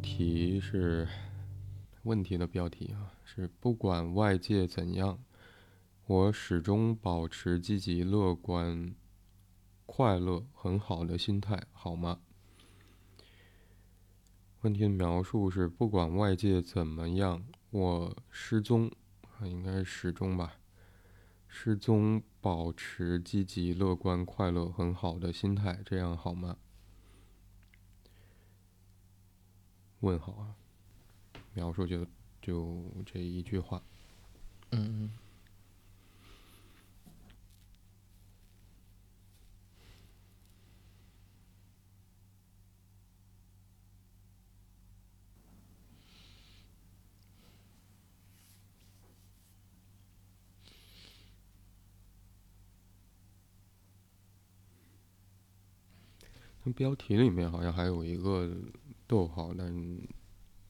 题是问题的标题啊，是不管外界怎样，我始终保持积极乐观、快乐、很好的心态，好吗？问题的描述是不管外界怎么样，我失踪啊，应该是始终吧，失踪保持积极乐观、快乐、很好的心态，这样好吗？问号啊，描述就就这一句话。嗯那标题里面好像还有一个。逗号，但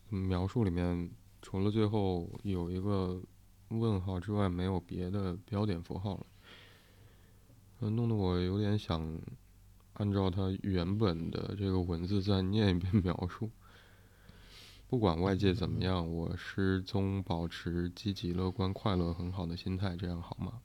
描述里面除了最后有一个问号之外，没有别的标点符号了。弄得我有点想按照它原本的这个文字再念一遍 描述。不管外界怎么样，我始终保持积极、乐观、快乐、很好的心态，这样好吗？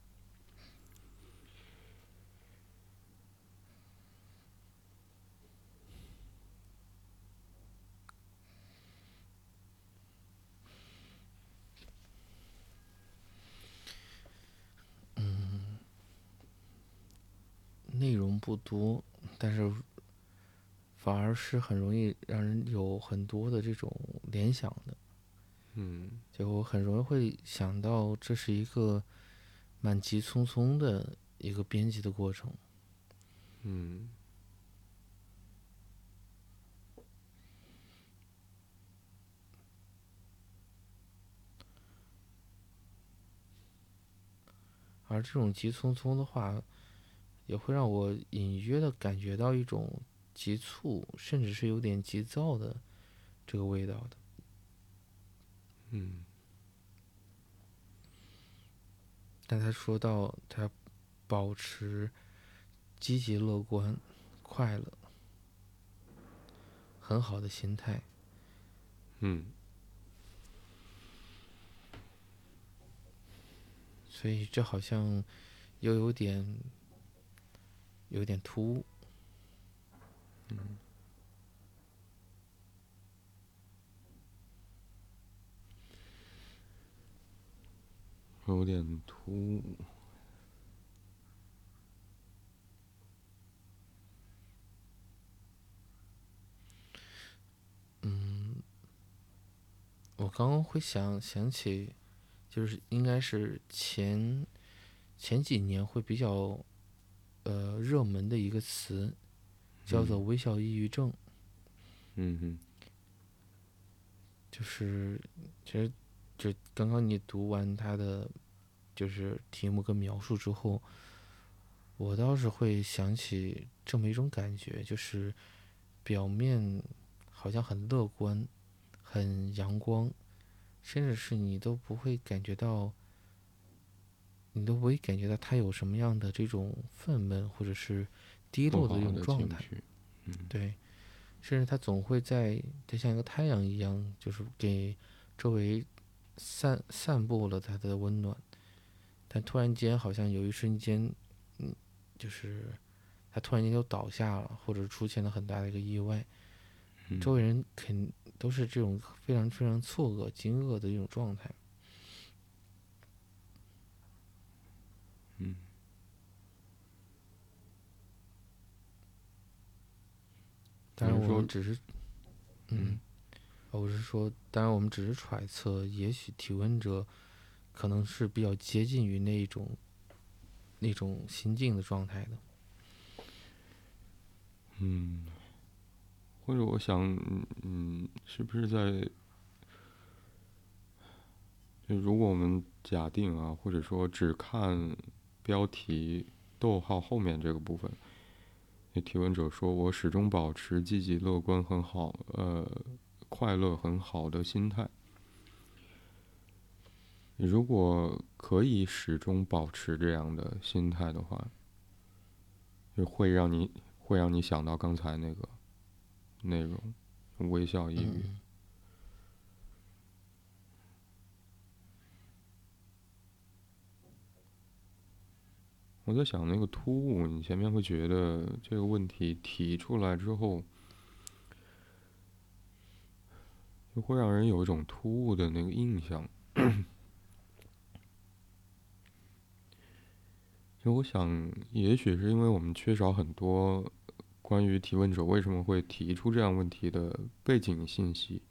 内容不多，但是反而是很容易让人有很多的这种联想的。嗯，就我很容易会想到，这是一个蛮急匆匆的一个编辑的过程。嗯，而这种急匆匆的话。也会让我隐约的感觉到一种急促，甚至是有点急躁的这个味道的。嗯。但他说到他保持积极乐观、快乐、很好的心态。嗯。所以这好像又有点。有点突兀，嗯，有点突兀，嗯，我刚刚会想想起，就是应该是前前几年会比较。呃，热门的一个词叫做“微笑抑郁症”。嗯哼，就是其实就刚刚你读完他的就是题目跟描述之后，我倒是会想起这么一种感觉，就是表面好像很乐观、很阳光，甚至是你都不会感觉到。你都不会感觉到他有什么样的这种愤懑或者是低落的这种状态，对，甚至他总会在，他像一个太阳一样，就是给周围散散布了他的温暖，但突然间好像有一瞬间，嗯，就是他突然间就倒下了，或者出现了很大的一个意外，周围人肯都是这种非常非常错愕、惊愕的一种状态。嗯，当然我们只是，嗯，我是说，当然我们只是揣测，也许提问者可能是比较接近于那种那种心境的状态的。嗯，或者我想，嗯，是不是在？就如果我们假定啊，或者说只看。标题逗号后面这个部分，那提问者说：“我始终保持积极乐观、很好、呃，快乐、很好的心态。如果可以始终保持这样的心态的话，就会让你会让你想到刚才那个内容，微笑抑郁。我在想那个突兀，你前面会觉得这个问题提出来之后，就会让人有一种突兀的那个印象。就我想，也许是因为我们缺少很多关于提问者为什么会提出这样问题的背景信息，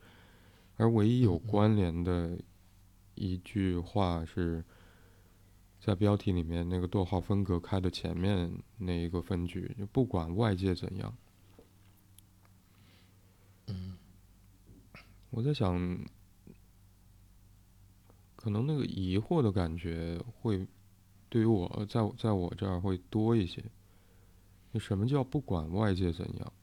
而唯一有关联的一句话是。在标题里面那个逗号分隔开的前面那一个分句，就不管外界怎样，嗯，我在想，可能那个疑惑的感觉会对于我在在我这儿会多一些。那什么叫不管外界怎样？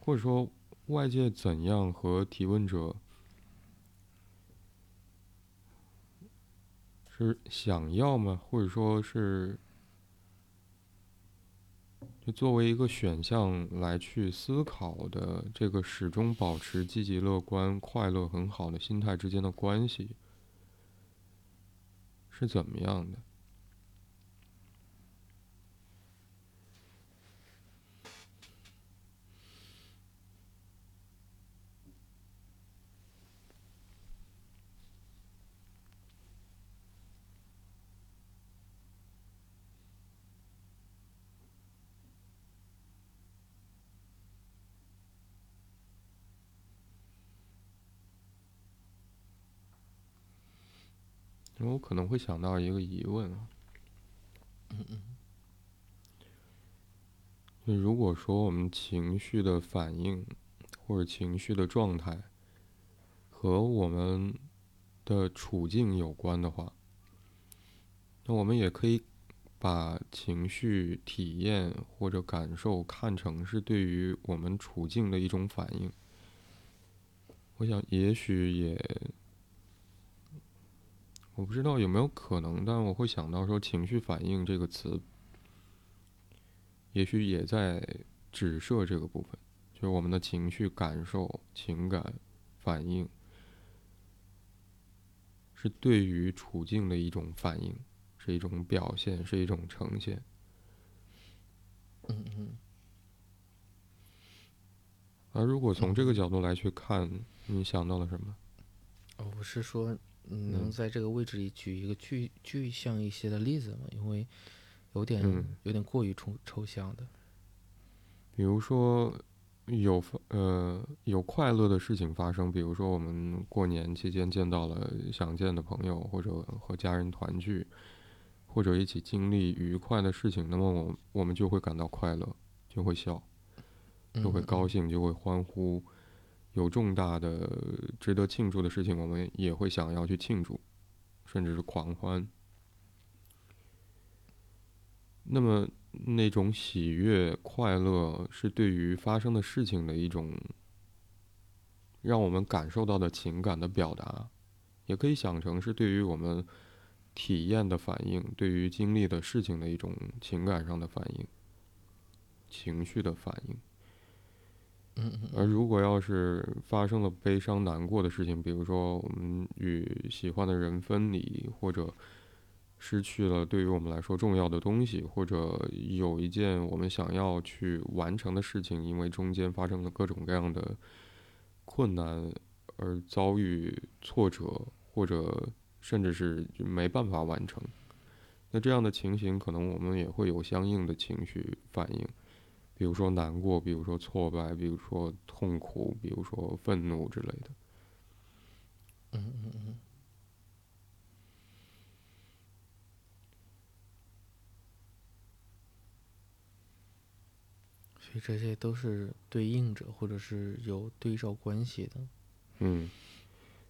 或者说外界怎样和提问者？是想要吗？或者说是，就作为一个选项来去思考的这个始终保持积极乐观、快乐很好的心态之间的关系是怎么样的？我可能会想到一个疑问啊，嗯嗯，就如果说我们情绪的反应或者情绪的状态和我们的处境有关的话，那我们也可以把情绪体验或者感受看成是对于我们处境的一种反应。我想，也许也。我不知道有没有可能，但我会想到说“情绪反应”这个词，也许也在指涉这个部分，就是我们的情绪感受、情感反应，是对于处境的一种反应，是一种表现，是一种呈现。嗯嗯。而如果从这个角度来去看，你想到了什么？哦，我是说。能在这个位置里举一个具具象一些的例子吗？因为有点有点过于抽抽象的。比如说，有呃有快乐的事情发生，比如说我们过年期间见到了想见的朋友，或者和家人团聚，或者一起经历愉快的事情，那么我我们就会感到快乐，就会笑，就会高兴，就会欢呼。有重大的、值得庆祝的事情，我们也会想要去庆祝，甚至是狂欢。那么，那种喜悦、快乐，是对于发生的事情的一种让我们感受到的情感的表达，也可以想成是对于我们体验的反应，对于经历的事情的一种情感上的反应、情绪的反应。而如果要是发生了悲伤难过的事情，比如说我们与喜欢的人分离，或者失去了对于我们来说重要的东西，或者有一件我们想要去完成的事情，因为中间发生了各种各样的困难而遭遇挫折，或者甚至是没办法完成，那这样的情形，可能我们也会有相应的情绪反应。比如说难过，比如说挫败，比如说痛苦，比如说愤怒之类的。嗯嗯嗯。所以这些都是对应着，或者是有对照关系的。嗯。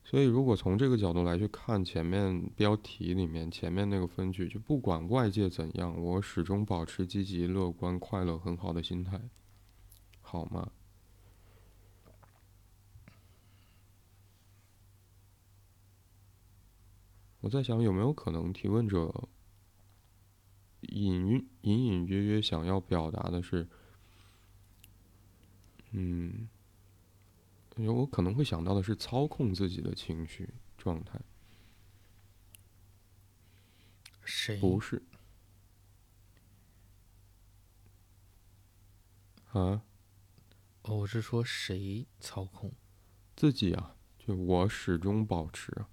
所以，如果从这个角度来去看前面标题里面前面那个分句，就不管外界怎样，我始终保持积极、乐观、快乐、很好的心态，好吗？我在想，有没有可能提问者隐隐隐约约想要表达的是，嗯。我可能会想到的是操控自己的情绪状态。谁？不是。啊？哦，我是说谁操控？自己啊，就我始终保持，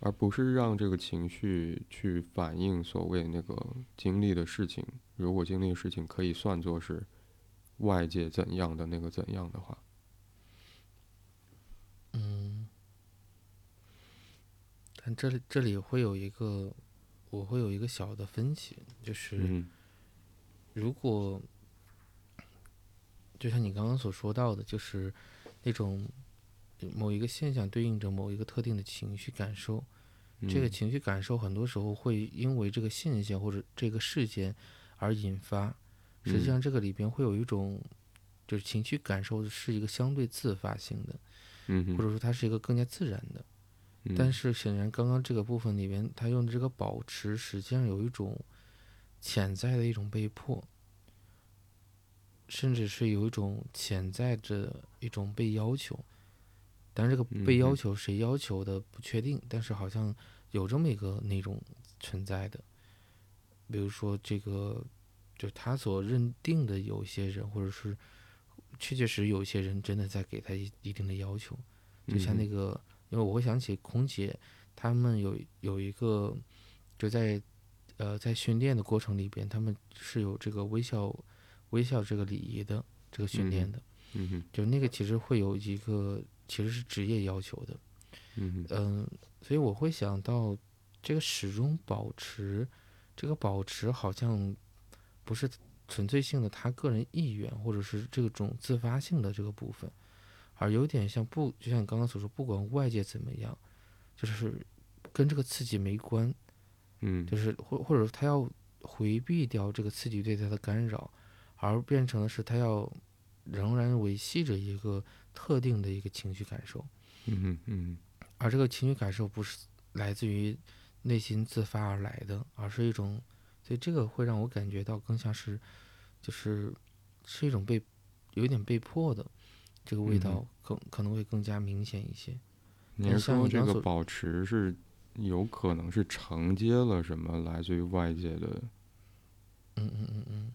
而不是让这个情绪去反映所谓那个经历的事情。如果经历的事情可以算作是。外界怎样的那个怎样的话，嗯，但这里这里会有一个，我会有一个小的分歧，就是嗯。如果就像你刚刚所说到的，就是那种某一个现象对应着某一个特定的情绪感受，这个嗯情绪感受很多时候会因为这个现象或者这个事件而引发。实际嗯上，这个里边会有一种，就是情绪感受是一个相对自发性的，嗯或者说它是一个更加自然的。但嗯是显然，刚刚这个部分里边，他用的这个保持，实际上有一种潜在的一种被迫，甚至是有一种潜在着一种被要求。但是这个被要求谁要求的不确定，但是好像有这么一个那种存在的。比如说这个，就他所认定的有一些人，或者是确确实有一些人真的在给他一一定的要求。就像那嗯个，因为我会想起空姐，他们有有一个，就在呃在训练的过程里边，他们是有这个微笑微笑这个礼仪的这个训练嗯的，嗯哼。就那个其实会有一个其实是职业要求的，嗯，所以我会想到这个始终保持，这个保持好像不是纯粹性的他个人意愿，或者是这种自发性的这个部分，而有点像不，就像你刚刚所说，不管外界怎么样，就是跟这个刺激没关，嗯就是或或者说他要回避掉这个刺激对他的干扰，而变成的是他要仍然维系着一个特定的一个情绪感受。嗯哼嗯而这个情绪感受不是来自于内心自发而来的，而是一种，所以这个会让我感觉到更像是，就是是一种被有一点被迫的，这个味道更可能会更加明显一些。你但是说这个保持是有可能是承接了什么来自于外界的嗯嗯嗯嗯，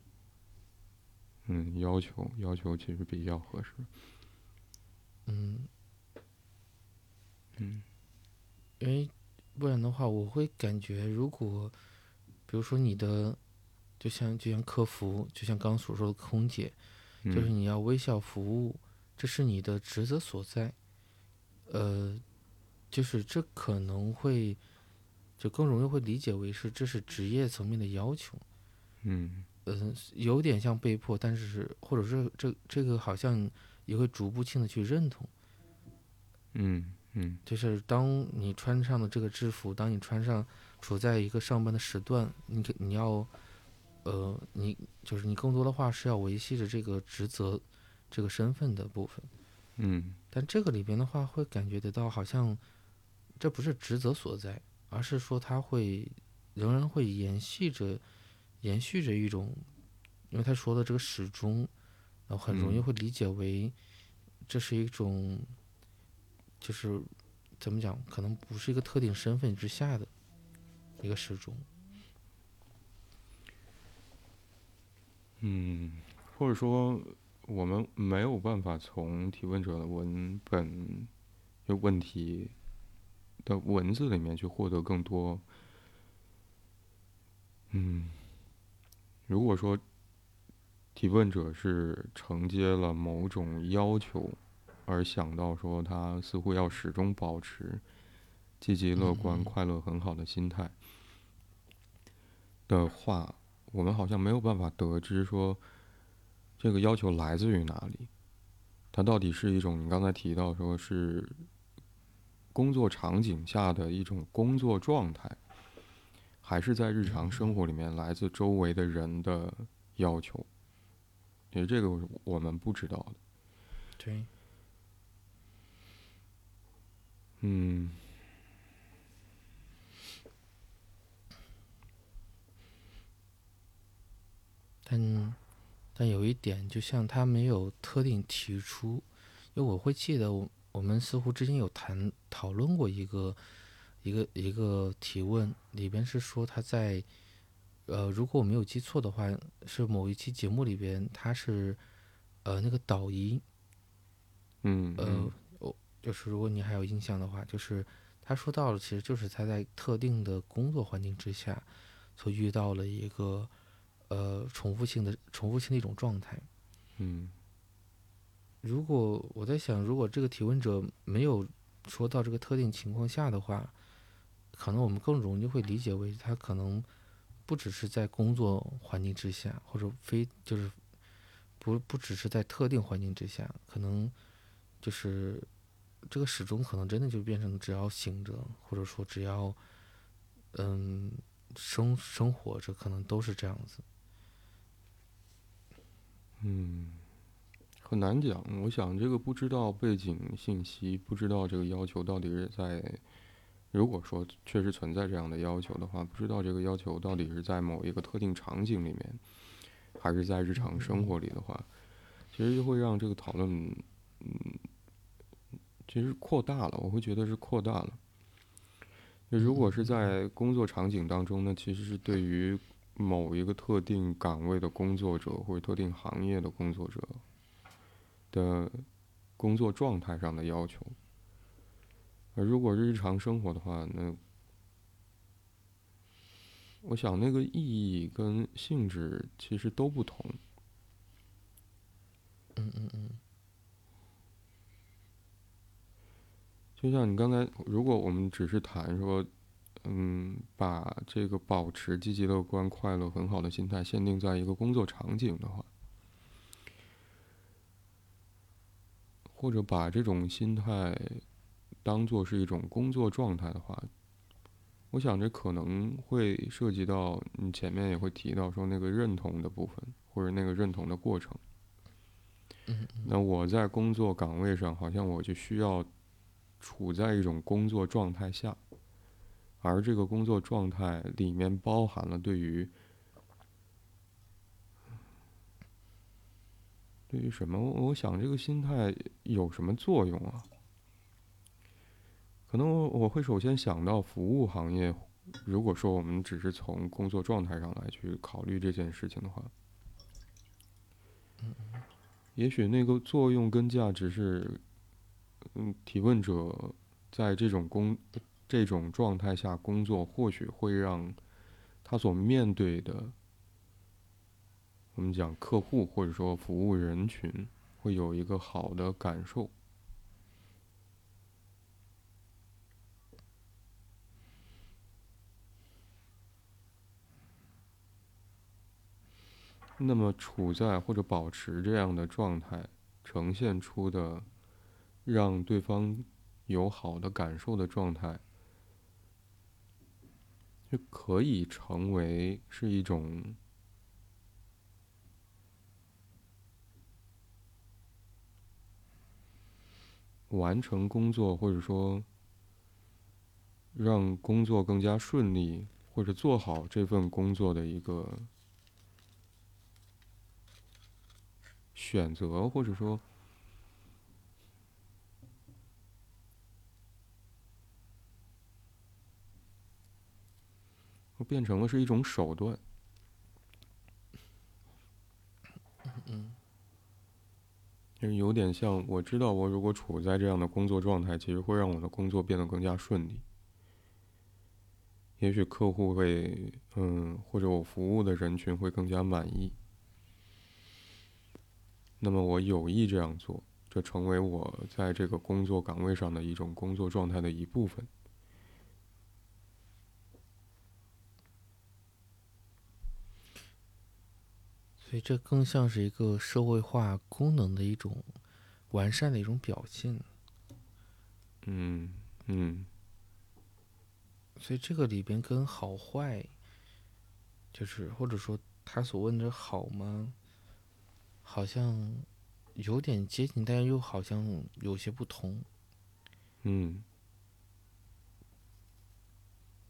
嗯要求？要求其实比较合适。嗯，嗯因为不然的话，我会感觉如果，比如说你的，就像就像客服，就像刚刚所说的空姐，就是嗯你要微笑服务，这是你的职责所在。呃，就是这可能会，就更容易会理解为是这是职业层面的要求。嗯呃、有点像被迫，但是或者是这这个好像也会逐步性的去认同。嗯嗯就是当你穿上了这个制服，当你穿上处在一个上班的时段，你你要，呃，你就是你更多的话是要维系着这个职责、这个身份的部分。嗯但这个里边的话，会感觉得到好像这不是职责所在，而是说他会仍然会延续着、延续着一种，因为他说的这个始终，然后很容易嗯会理解为这是一种，就是怎么讲，可能不是一个特定身份之下的一个时钟。嗯，或者说我们没有办法从提问者的文本就问题的文字里面去获得更多。嗯，如果说提问者是承接了某种要求，而想到说他似乎要始终保持积极乐观、嗯快乐很好的心态的话，我们好像没有办法得知说这个要求来自于哪里。它到底是一种你刚才提到说是工作场景下的一种工作状态，还是在日常生活里面来自周围的人的要求？因为这个我们不知道的。对，嗯但但有一点，就像他没有特定提出，因为我会记得我我们似乎之前有谈讨论过一个一个一个提问，里边是说他在呃，如果我没有记错的话，是某一期节目里边，他是呃那个导仪，嗯呃，我就是如果你还有印象的话，就是他说到了，其实就是他在特定的工作环境之下，所遇到了一个呃重复性的重复性的一种状态。嗯如果我在想，如果这个提问者没有说到这个特定情况下的话，可能我们更容易会理解为他可能不只是在工作环境之下，或者非就是不不只是在特定环境之下，可能就是这个始终可能真的就变成只要醒着，或者说只要嗯生生活着，可能都是这样子。嗯，很难讲。我想这个不知道背景信息，不知道这个要求到底是在，如果说确实存在这样的要求的话，不知道这个要求到底是在某一个特定场景里面，还是在日常生活里的话，其实就会让这个讨论，嗯，其实扩大了。我会觉得是扩大了。如果是在工作场景当中呢，其实是对于某一个特定岗位的工作者或者特定行业的工作者的工作状态上的要求。而如果是日常生活的话，那我想那个意义跟性质其实都不同。嗯嗯嗯就像你刚才，如果我们只是谈说，嗯，把这个保持积极乐观、快乐、很好的心态限定在一个工作场景的话，或者把这种心态当做是一种工作状态的话，我想这可能会涉及到你前面也会提到说那个认同的部分，或者那个认同的过程。嗯那我在工作岗位上，好像我就需要处在一种工作状态下，而这个工作状态里面包含了对于对于什么？我我想这个心态有什么作用啊？可能我我会首先想到服务行业。如果说我们只是从工作状态上来去考虑这件事情的话，也许那个作用跟价值是，嗯，提问者在这种工这种状态下工作，或许会让他所面对的，我们讲客户或者说服务人群，会有一个好的感受。那么处在或者保持这样的状态，呈现出的让对方有好的感受的状态，就可以成为是一种完成工作，或者说让工作更加顺利，或者做好这份工作的一个。选择，或者说，变成了是一种手段。嗯就是有点像，我知道我如果处在这样的工作状态，其实会让我的工作变得更加顺利。也许客户会，嗯，或者我服务的人群会更加满意。那么我有意这样做，这成为我在这个工作岗位上的一种工作状态的一部分。所以这更像是一个社会化功能的一种完善的一种表现。嗯嗯。所以这个里边跟好坏，就是或者说他所问的好吗？好像有点接近，但又好像有些不同。嗯，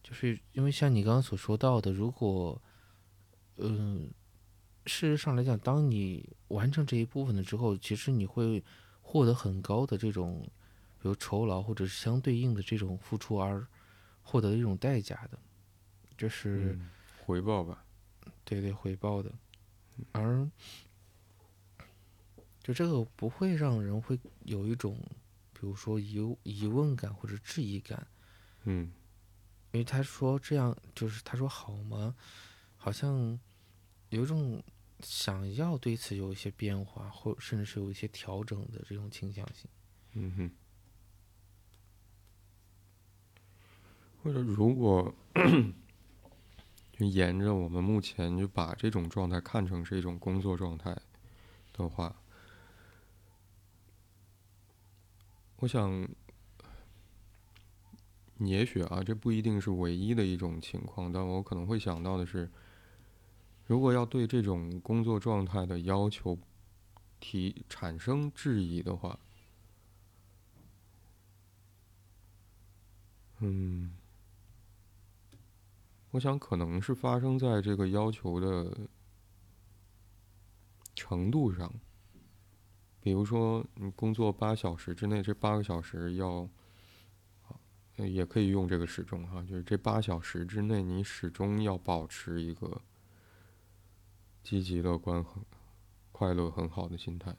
就是因为像你刚刚所说到的，如果，嗯，事实上来讲，当你完成这一部分了之后，其实你会获得很高的这种，比如酬劳或者是相对应的这种付出而获得的一种代价的，就是回报吧。对对回报的，而就这个不会让人会有一种，比如说疑疑问感或者质疑感，嗯因为他说这样就是他说好吗？好像有一种想要对此有一些变化，或甚至是有一些调整的这种倾向性。嗯哼。或者如果就 沿着我们目前就把这种状态看成是一种工作状态的话，我想，也许啊，这不一定是唯一的一种情况，但我可能会想到的是，如果要对这种工作状态的要求提产生质疑的话，嗯。我想可能是发生在这个要求的程度上，比如说你工作八小时之内，这八个小时要，也可以用这个时钟哈，就是这八小时之内，你始终要保持一个积极乐观、很快乐、很好的心态。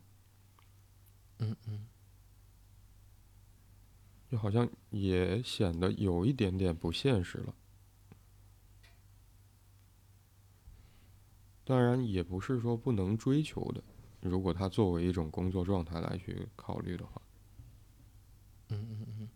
嗯嗯，就好像也显得有一点点不现实了。当然，也不是说不能追求的。如果它作为一种工作状态来去考虑的话，嗯嗯嗯。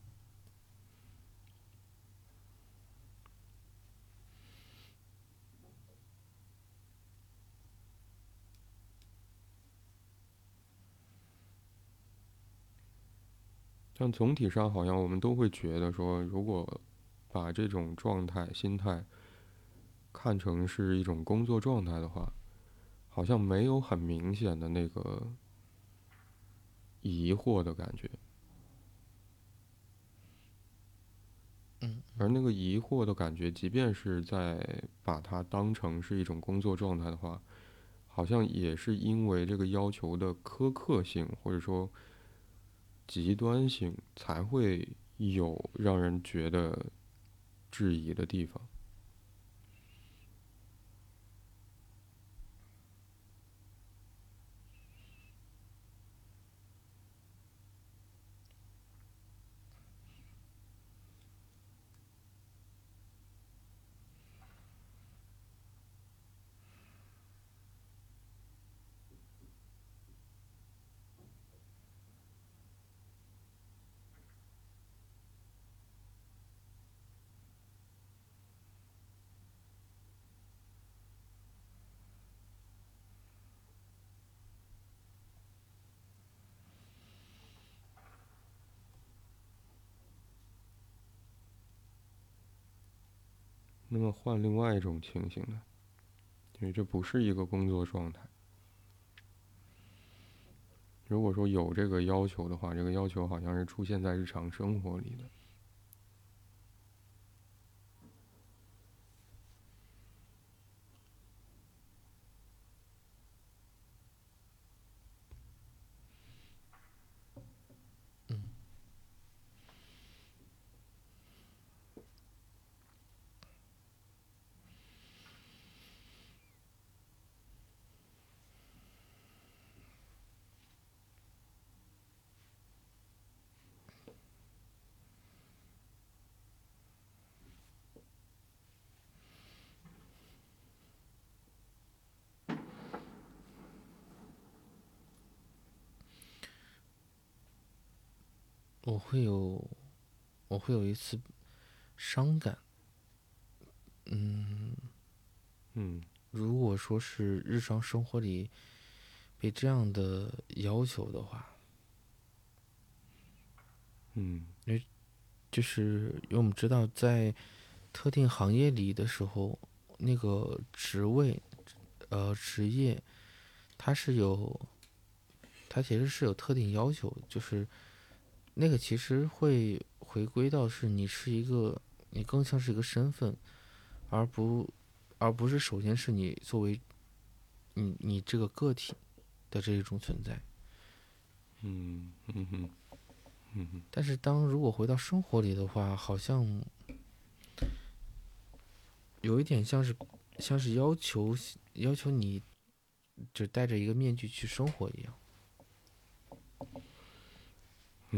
但总体上，好像我们都会觉得说，如果把这种状态、心态。看成是一种工作状态的话，好像没有很明显的那个疑惑的感觉。嗯。而那个疑惑的感觉，即便是在把它当成是一种工作状态的话，好像也是因为这个要求的苛刻性或者说极端性，才会有让人觉得质疑的地方。那么换另外一种情形呢？因为这不是一个工作状态。如果说有这个要求的话，这个要求好像是出现在日常生活里的。我会有，我会有一次伤感。嗯，嗯，如果说是日常生活里被这样的要求的话，嗯，因为就是因为我们知道，在特定行业里的时候，那个职位，呃，职业，它是有，它其实是有特定要求，就是。那个其实会回归到是你是一个，你更像是一个身份，而不，而不是首先是你作为，你你这个个体的这一种存在。嗯嗯哼，嗯哼。但是当如果回到生活里的话，好像有一点像是像是要求要求你，就戴着一个面具去生活一样。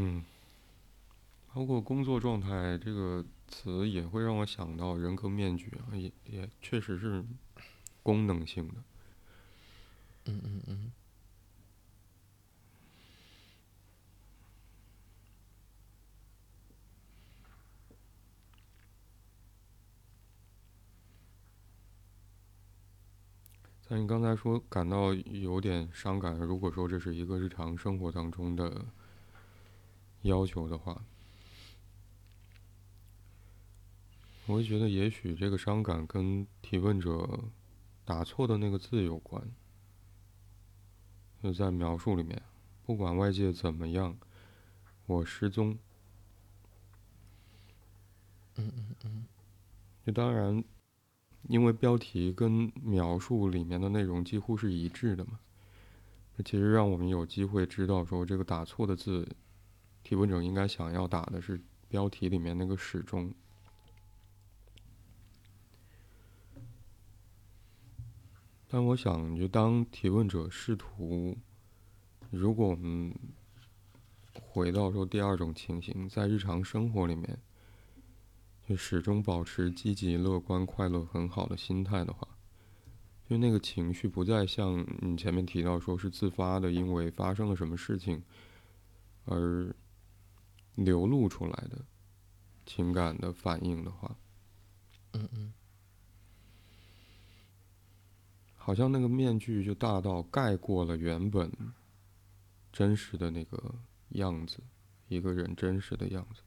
嗯，包括工作状态这个词也会让我想到人格面具啊，也也确实是功能性的。嗯嗯嗯。像你刚才说感到有点伤感，如果说这是一个日常生活当中的要求的话，我会觉得也许这个伤感跟提问者打错的那个字有关。就在描述里面，不管外界怎么样，我失踪。嗯嗯嗯。就当然。因为标题跟描述里面的内容几乎是一致的嘛，这其实让我们有机会知道说这个打错的字，提问者应该想要打的是标题里面那个始终。但我想，就当提问者试图，如果我们回到说第二种情形，在日常生活里面。就始终保持积极、乐观、快乐、很好的心态的话，就那个情绪不再像你前面提到说是自发的，因为发生了什么事情而流露出来的情感的反应的话，嗯嗯，好像那个面具就大到盖过了原本真实的那个样子，一个人真实的样子。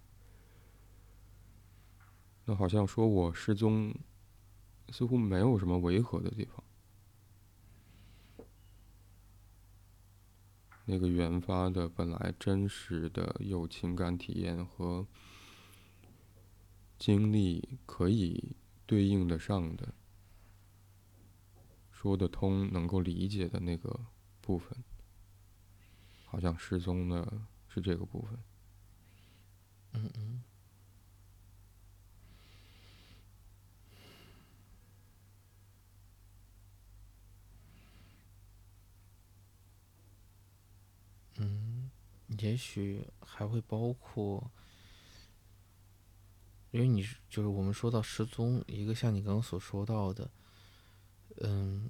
那好像说我失踪，似乎没有什么违和的地方。那个原发的本来真实的有情感体验和经历可以对应的上的，说得通、能够理解的那个部分，好像失踪的是这个部分。嗯。嗯，也许还会包括，因为你就是我们说到失踪，一个像你刚刚所说到的，嗯，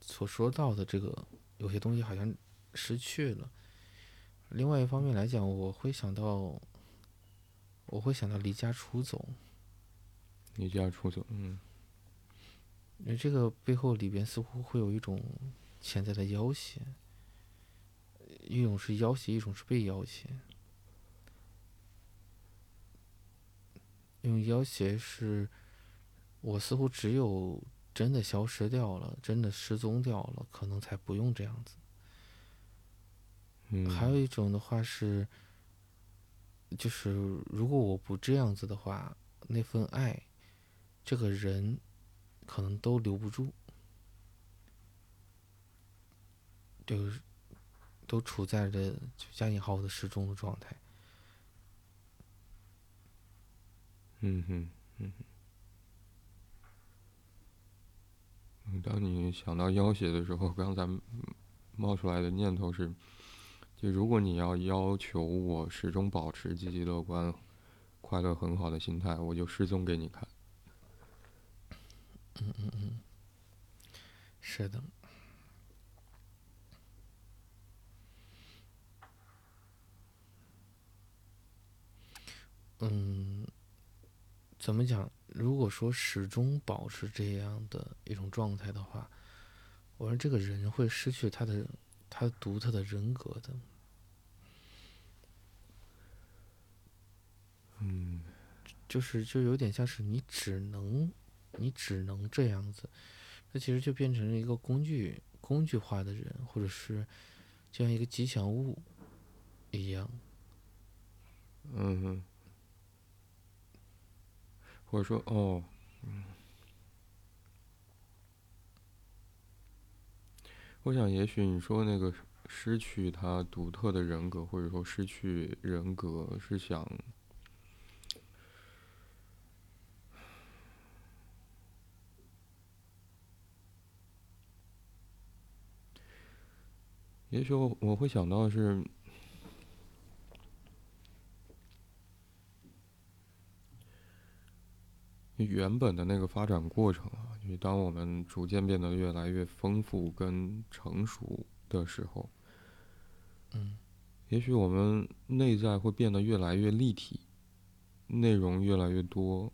所说到的这个有些东西好像失去了。另外一方面来讲，我会想到，我会想到离家出走。离家出走，嗯，因为这个背后里边似乎会有一种潜在的要挟。一种是要挟，一种是被要挟。用要挟是，我似乎只有真的消失掉了，真的失踪掉了，可能才不用这样子。嗯。还有一种的话是，就是如果我不这样子的话，那份爱，这个人，可能都留不住。就是。都处在着加引号的失踪的状态。嗯哼，嗯哼。当你想到要挟的时候，刚才冒出来的念头是：就如果你要要求我始终保持积极乐观、快乐很好的心态，我就失踪给你看。嗯嗯嗯，是的。嗯，怎么讲？如果说始终保持这样的一种状态的话，我说这个人会失去他的他独特的人格的。嗯，就是就有点像是你只能你只能这样子，那其实就变成了一个工具工具化的人，或者是就像一个吉祥物一样。嗯哼。我说哦，嗯。我想，也许你说那个失去他独特的人格，或者说失去人格，是想。也许我我会想到是。原本的那个发展过程啊，就是当我们逐渐变得越来越丰富跟成熟的时候，嗯，也许我们内在会变得越来越立体，内容越来越多，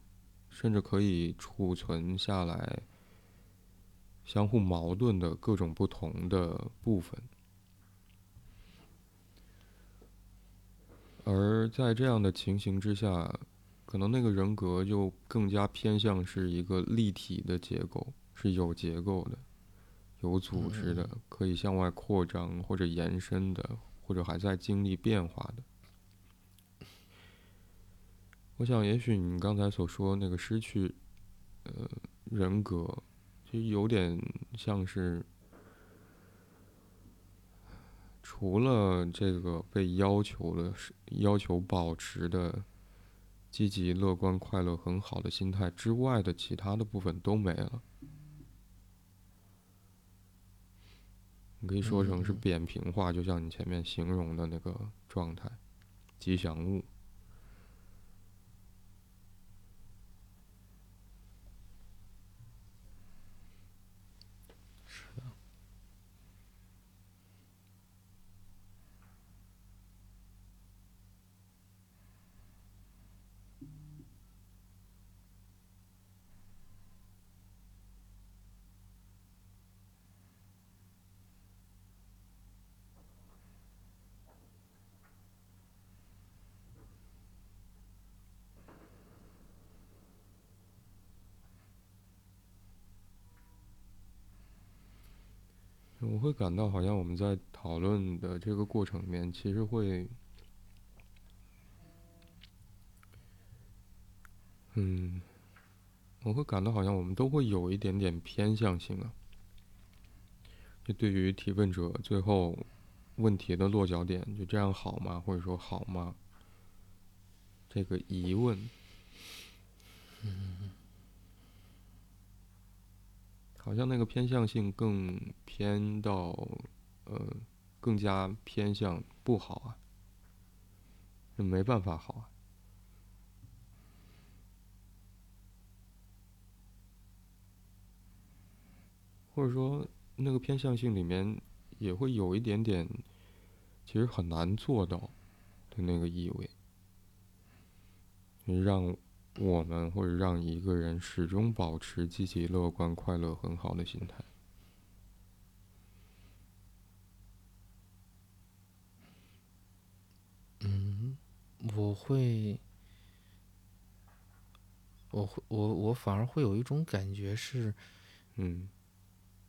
甚至可以储存下来相互矛盾的各种不同的部分。而在这样的情形之下，可能那个人格就更加偏向是一个立体的结构，是有结构的、有组织的，可以向外扩张或者延伸的，或者还在经历变化的。我想，也许你刚才所说那个失去，呃，人格，其实有点像是。除了这个被要求的、要求保持的积极、乐观、快乐、很好的心态之外的其他的部分都没了，你可以说成是扁平化，就像你前面形容的那个状态，吉祥物。我会感到好像我们在讨论的这个过程里面，其实会，嗯，我会感到好像我们都会有一点点偏向性啊。就对于提问者最后问题的落脚点，就这样好吗？或者说好吗？这个疑问，嗯。好像那个偏向性更偏到，呃，更加偏向不好啊，没办法好啊，或者说那个偏向性里面也会有一点点，其实很难做到的那个意味，让。我们会让一个人始终保持积极、乐观、快乐、很好的心态。嗯，我会，我会，我我反而会有一种感觉是，嗯，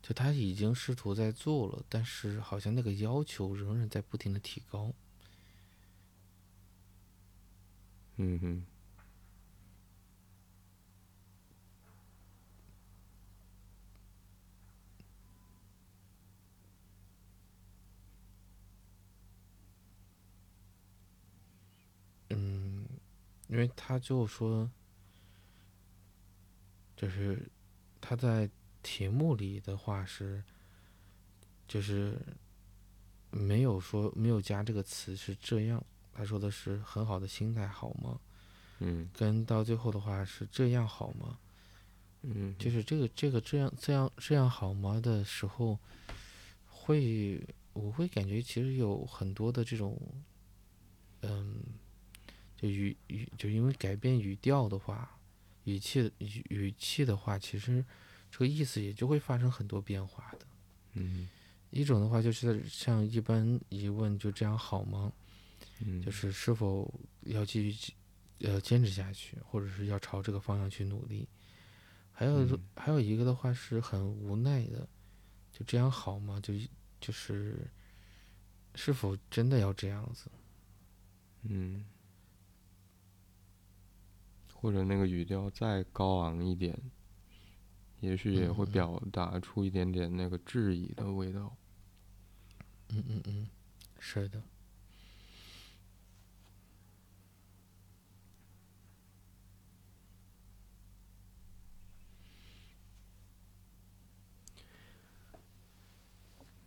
就他已经试图在做了，但是好像那个要求仍然在不停的提高。嗯哼。因为他就说，就是他在题目里的话是，就是没有说没有加这个词是这样，他说的是很好的心态好吗？嗯，跟到最后的话是这样好吗？嗯，就是这个这个这样这样这样好吗的时候，会我会感觉其实有很多的这种，嗯。就语语就因为改变语调的话，语气语语气的话，其实这个意思也就会发生很多变化的。嗯，一种的话就是像一般疑问就这样好吗？嗯，就是是否要继续呃坚持下去，或者是要朝这个方向去努力。还有还有一个的话是很无奈的，就这样好吗？就就是是否真的要这样子？嗯。或者那个语调再高昂一点，也许也会表达出一点点那个质疑的味道。嗯嗯嗯，是的。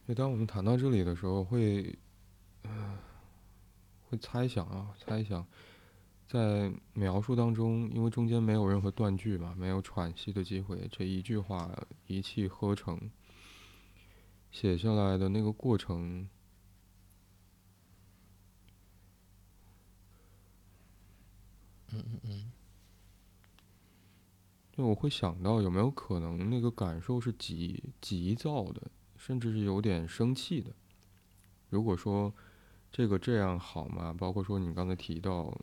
就当我们谈到这里的时候，会，呃，会猜想啊，猜想，在描述当中，因为中间没有任何断句嘛，没有喘息的机会，这一句话一气呵成写下来的那个过程，嗯嗯嗯，就我会想到有没有可能那个感受是急急躁的。甚至是有点生气的。如果说这个这样好吗？包括说你刚才提到，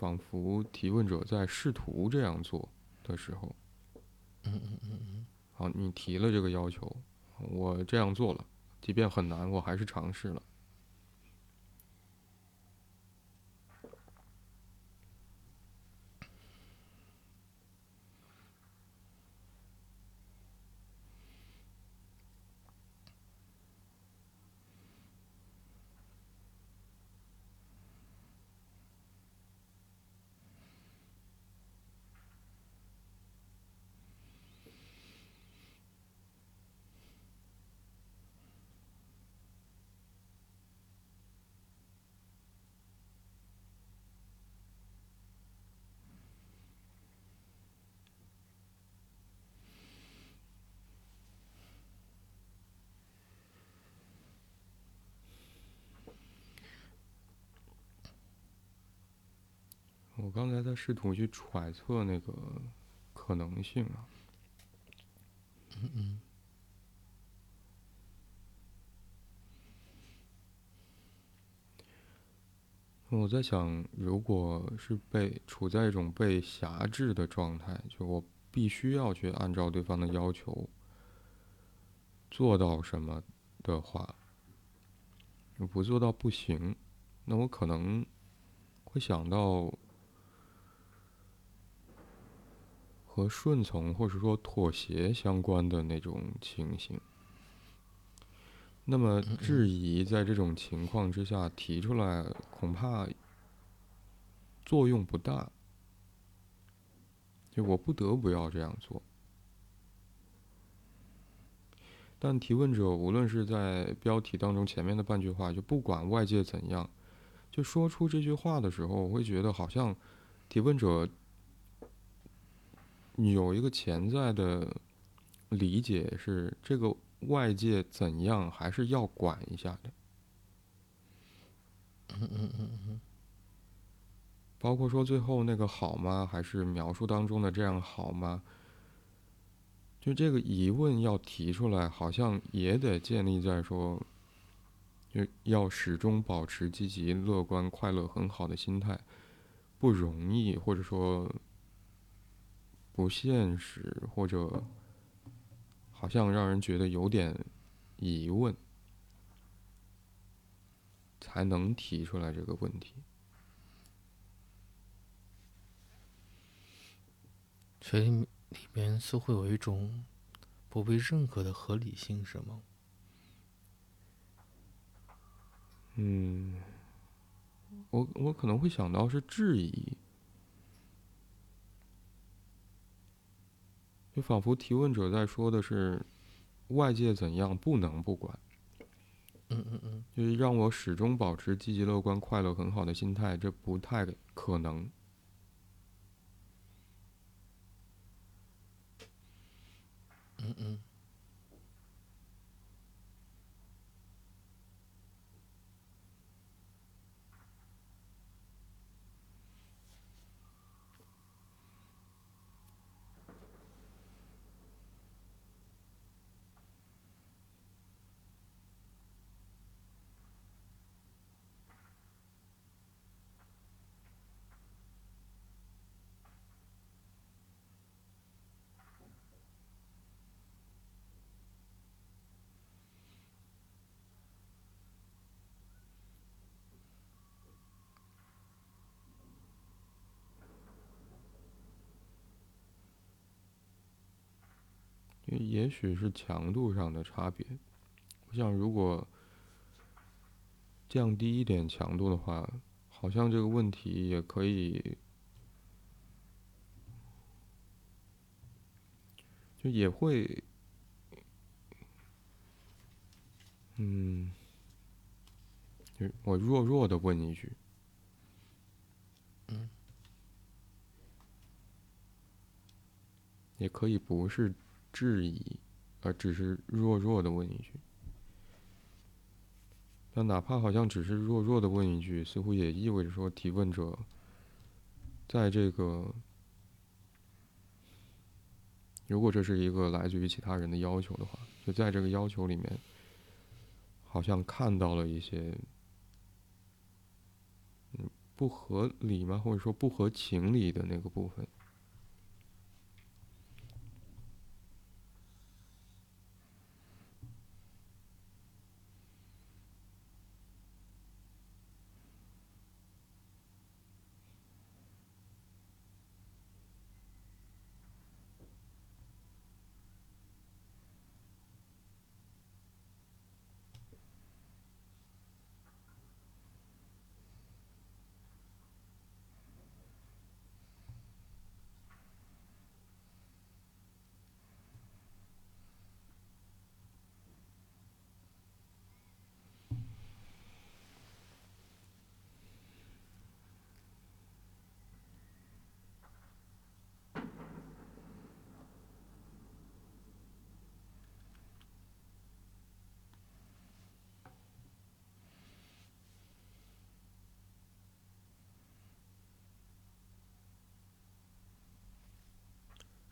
仿佛提问者在试图这样做的时候，嗯嗯嗯嗯，好，你提了这个要求，我这样做了，即便很难，我还是尝试了。我刚才在试图去揣测那个可能性啊。嗯嗯。我在想，如果是被处在一种被辖制的状态，就我必须要去按照对方的要求做到什么的话，不做到不行，那我可能会想到。和顺从或者说妥协相关的那种情形，那么质疑在这种情况之下提出来，恐怕作用不大。就我不得不要这样做，但提问者无论是在标题当中前面的半句话，就不管外界怎样，就说出这句话的时候，我会觉得好像提问者。有一个潜在的理解是，这个外界怎样还是要管一下的。嗯嗯嗯嗯。包括说最后那个好吗？还是描述当中的这样好吗？就这个疑问要提出来，好像也得建立在说，就要始终保持积极、乐观、快乐、很好的心态，不容易，或者说。不现实，或者好像让人觉得有点疑问，才能提出来这个问题。所以里面似乎有一种不被认可的合理性，是吗？嗯，我我可能会想到是质疑。就仿佛提问者在说的是，外界怎样不能不管。嗯嗯嗯，就是让我始终保持积极乐观、快乐很好的心态，这不太可能。嗯嗯。也许是强度上的差别。我想，如果降低一点强度的话，好像这个问题也可以，就也会，嗯，就我弱弱的问一句，嗯，也可以不是质疑，而只是弱弱的问一句。但哪怕好像只是弱弱的问一句，似乎也意味着说提问者在这个，如果这是一个来自于其他人的要求的话，就在这个要求里面，好像看到了一些，嗯，不合理吗？或者说不合情理的那个部分。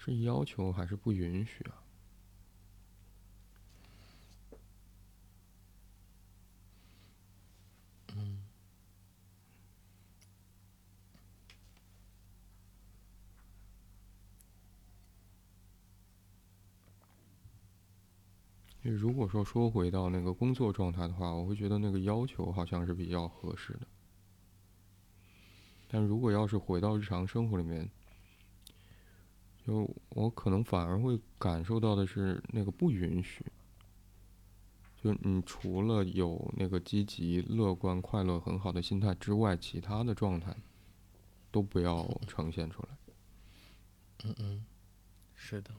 是要求还是不允许啊？嗯，如果说说回到那个工作状态的话，我会觉得那个要求好像是比较合适的。但如果要是回到日常生活里面，就我可能反而会感受到的是那个不允许，就你除了有那个积极、乐观、快乐、很好的心态之外，其他的状态都不要呈现出来。嗯嗯，是的。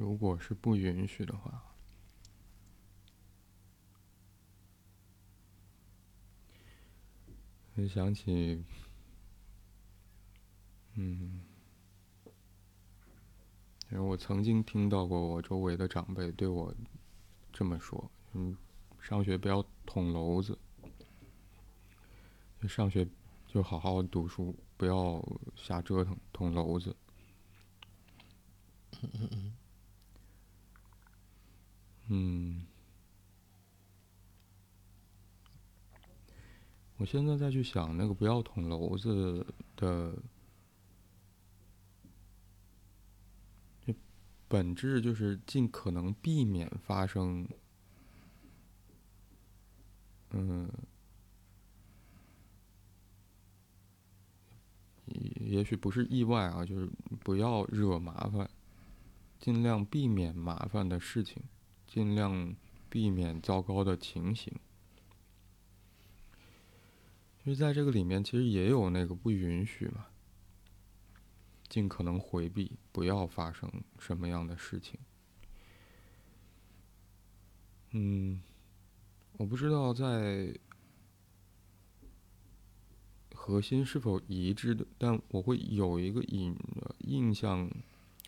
如果是不允许的话，会想起，嗯，因为我曾经听到过我周围的长辈对我这么说：“嗯，上学不要捅娄子，上学就好好读书，不要瞎折腾，捅娄子。”。嗯，我现在再去想那个不要捅娄子的，本质就是尽可能避免发生，嗯，也许不是意外啊，就是不要惹麻烦，尽量避免麻烦的事情。尽量避免糟糕的情形，因为在这个里面，其实也有那个不允许嘛，尽可能回避，不要发生什么样的事情。嗯，我不知道在核心是否一致的，但我会有一个印印象，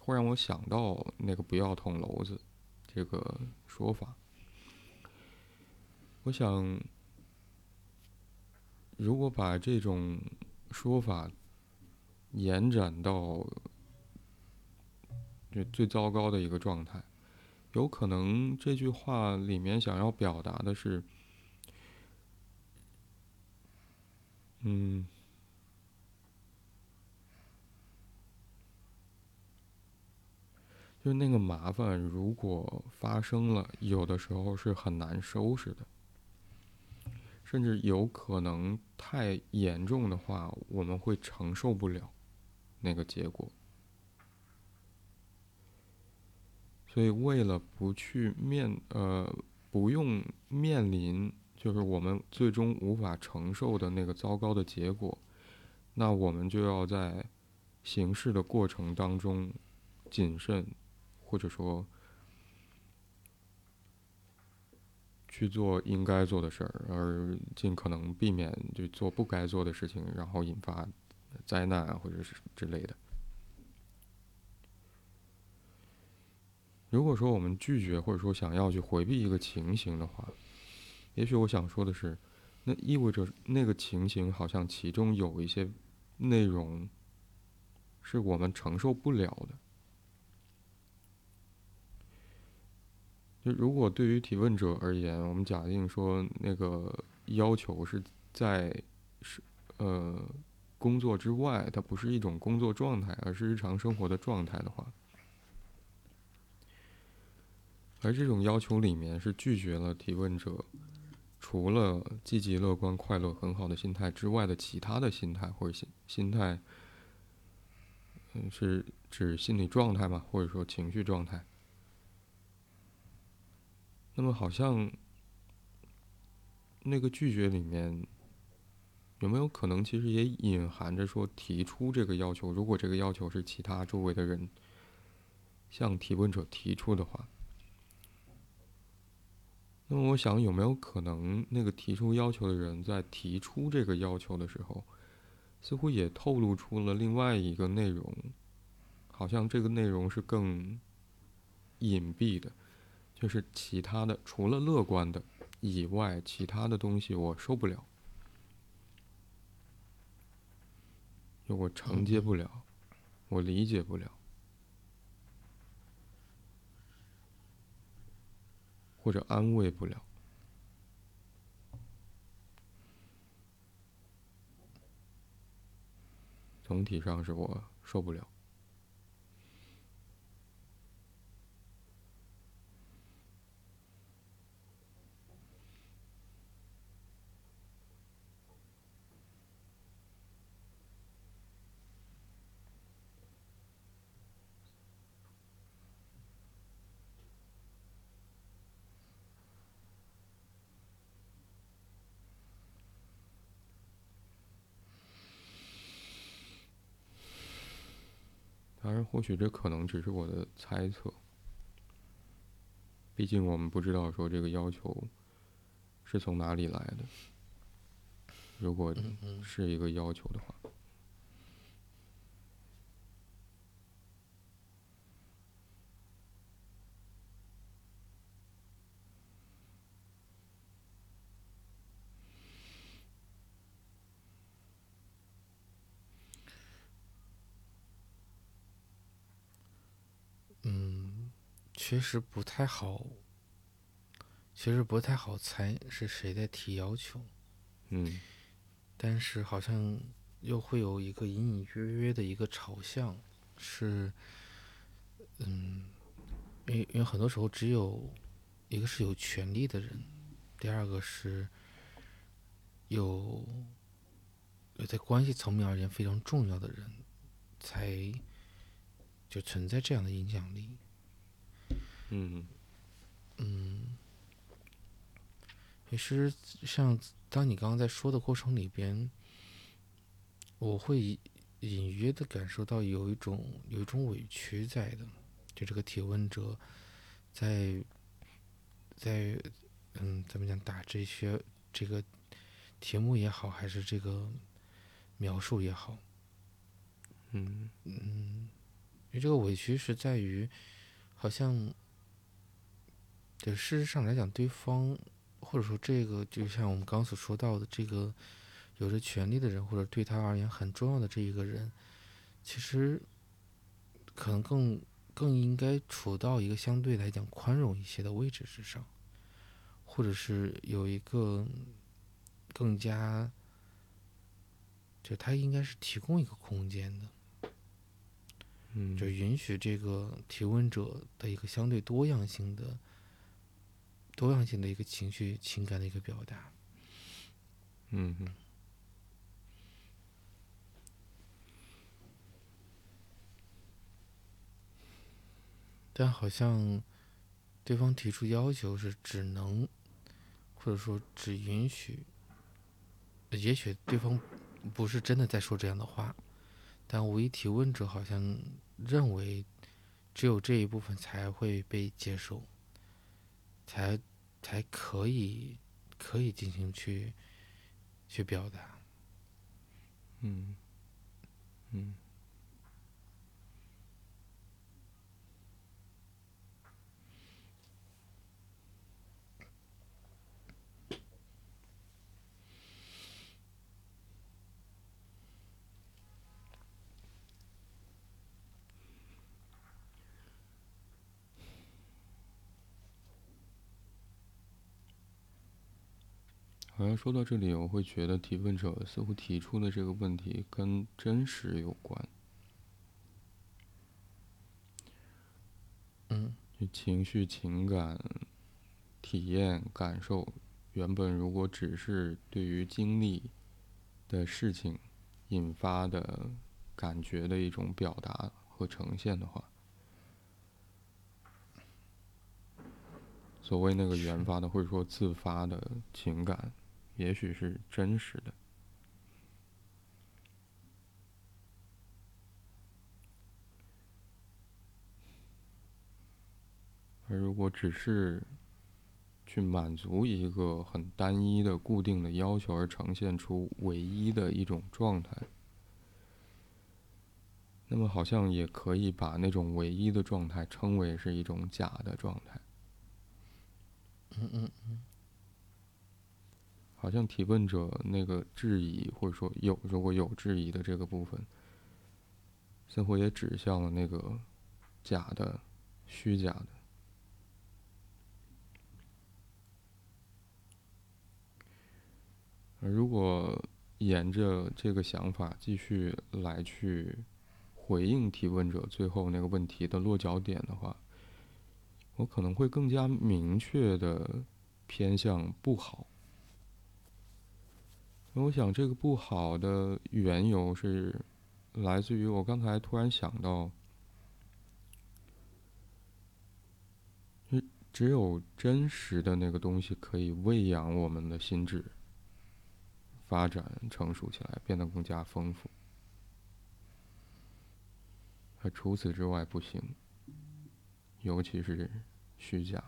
会让我想到那个“不要捅娄子”这个说法。我想，如果把这种说法延展到就最糟糕的一个状态，有可能这句话里面想要表达的是，嗯，就那个麻烦，如果发生了，有的时候是很难收拾的。甚至有可能太严重的话，我们会承受不了那个结果。所以，为了不去面呃，不用面临就是我们最终无法承受的那个糟糕的结果，那我们就要在行事的过程当中谨慎，或者说。去做应该做的事儿，而尽可能避免就做不该做的事情，然后引发灾难啊或者是之类的。如果说我们拒绝或者说想要去回避一个情形的话，也许我想说的是，那意味着那个情形好像其中有一些内容是我们承受不了的。就如果对于提问者而言，我们假定说那个要求是在是呃工作之外，它不是一种工作状态，而是日常生活的状态的话，而这种要求里面是拒绝了提问者除了积极乐观、快乐、很好的心态之外的其他的心态或者心心态，嗯，是指心理状态吗？或者说情绪状态？那么，好像那个拒绝里面有没有可能，其实也隐含着说，提出这个要求，如果这个要求是其他周围的人向提问者提出的话，那么我想，有没有可能，那个提出要求的人在提出这个要求的时候，似乎也透露出了另外一个内容，好像这个内容是更隐蔽的。就是其他的，除了乐观的以外，其他的东西我受不了，我承接不了，我理解不了，或者安慰不了，总体上是我受不了。当然，或许这可能只是我的猜测。毕竟我们不知道说这个要求是从哪里来的。如果是一个要求的话。其实不太好，其实不太好猜是谁在提要求，嗯，但是好像又会有一个隐隐约约的一个朝向，是，嗯，因为因为很多时候只有一个是有权利的人，第二个是有在关系层面而言非常重要的人，才就存在这样的影响力。嗯。嗯，其实像当你刚刚在说的过程里边，我会隐约的感受到有一种有一种委屈在的，就这个提问者在在嗯，怎么讲打这些这个题目也好，还是这个描述也好，嗯。嗯，因为这个委屈是在于，好像，对事实上来讲，对方或者说这个，就像我们刚所说到的这个有着权利的人，或者对他而言很重要的这一个人，其实可能更更应该处到一个相对来讲宽容一些的位置之上，或者是有一个更加，就他应该是提供一个空间的。嗯，就允许这个提问者的一个相对多样性的、多样性的一个情绪、情感的一个表达。嗯哼。但好像对方提出要求是只能，或者说只允许，也许对方不是真的在说这样的话，但无疑提问者好像认为只有这一部分才会被接受，才才可以可以进行去去表达。嗯嗯。好像说到这里，我会觉得提问者似乎提出的这个问题跟真实有关。嗯，情绪、情感、体验、感受，原本如果只是对于经历的事情引发的感觉的一种表达和呈现的话，所谓那个原发的或者说自发的情感。也许是真实的，而如果只是去满足一个很单一的、固定的要求，而呈现出唯一的一种状态，那么好像也可以把那种唯一的状态称为是一种假的状态。嗯嗯嗯。好像提问者那个质疑，或者说有如果有质疑的这个部分，似乎也指向了那个假的、虚假的。如果沿着这个想法继续来去回应提问者最后那个问题的落脚点的话，我可能会更加明确的偏向不好。我想，这个不好的缘由是来自于我刚才突然想到，只有真实的那个东西可以喂养我们的心智，发展成熟起来，变得更加丰富。而除此之外不行，尤其是虚假。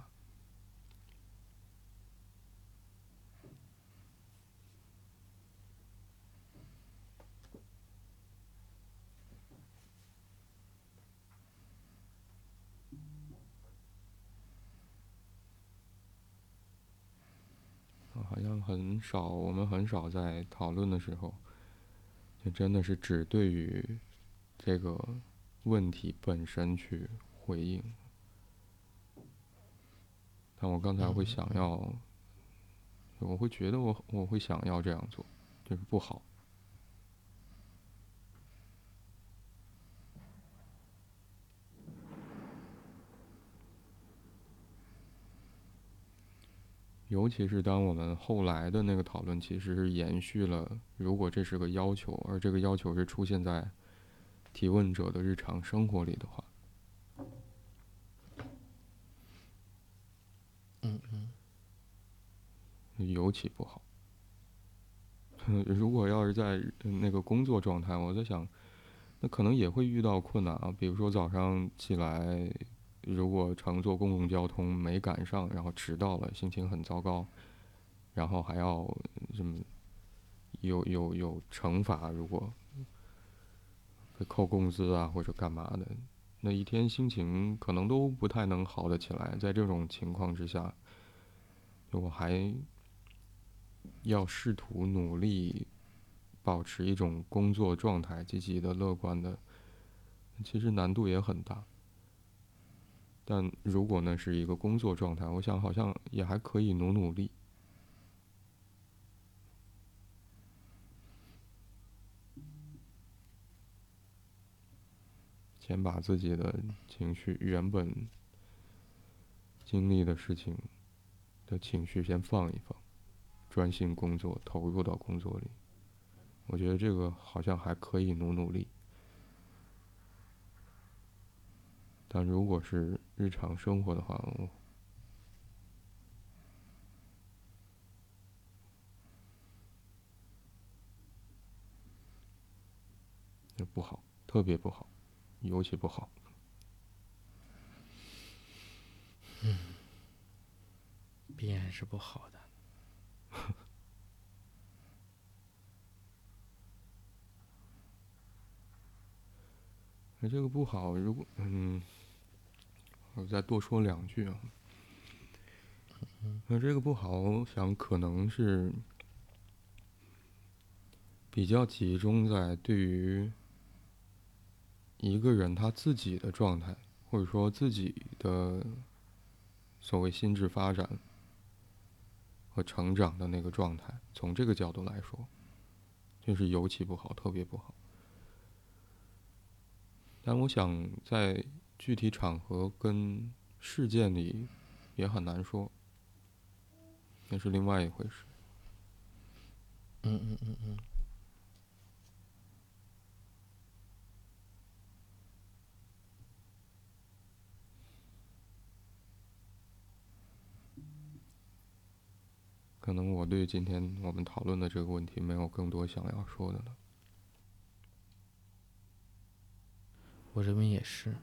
好像很少，我们很少在讨论的时候，就真的是只对于这个问题本身去回应。但我刚才会想要，我会觉得我我会想要这样做，就是不好。尤其是当我们后来的那个讨论，其实是延续了，如果这是个要求，而这个要求是出现在提问者的日常生活里的话，嗯嗯，尤其不好。如果要是在那个工作状态，我在想，那可能也会遇到困难啊。比如说早上起来，如果乘坐公共交通没赶上，然后迟到了，心情很糟糕，然后还要什么有有有惩罚，如果被扣工资啊或者干嘛的，那一天心情可能都不太能好得起来。在这种情况之下，我还要试图努力保持一种工作状态，积极的、乐观的，其实难度也很大。但如果那是一个工作状态，我想好像也还可以努努力，先把自己的情绪、原本经历的事情的情绪先放一放，专心工作，投入到工作里。我觉得这个好像还可以努努力。但如果是日常生活的话，就不好，特别不好，尤其不好。嗯，必然是不好的。那 这个不好，如果嗯。我再多说两句啊。那这个不好，我想可能是比较集中在对于一个人他自己的状态，或者说自己的所谓心智发展和成长的那个状态。从这个角度来说，就是尤其不好，特别不好。但我想在。具体场合跟事件里也很难说，那是另外一回事。嗯嗯嗯嗯。可能我对今天我们讨论的这个问题没有更多想要说的了。我这边也是。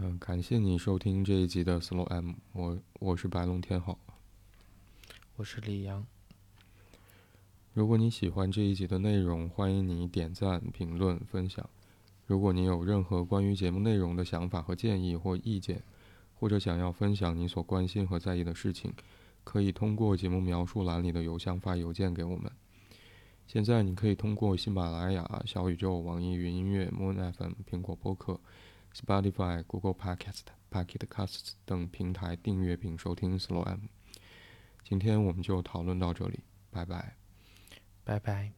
嗯，感谢你收听这一集的 Slow M，我我是白龙天浩，我是李阳。如果你喜欢这一集的内容，欢迎你点赞、评论、分享。如果你有任何关于节目内容的想法和建议或意见，或者想要分享你所关心和在意的事情，可以通过节目描述栏里的邮箱发邮件给我们。现在你可以通过喜马拉雅、小宇宙、网易云音乐、Moon FM、苹果播客。Spotify、Google Podcast、Pocket Casts 等平台订阅并收听 Slow M。今天我们就讨论到这里，拜拜，拜拜。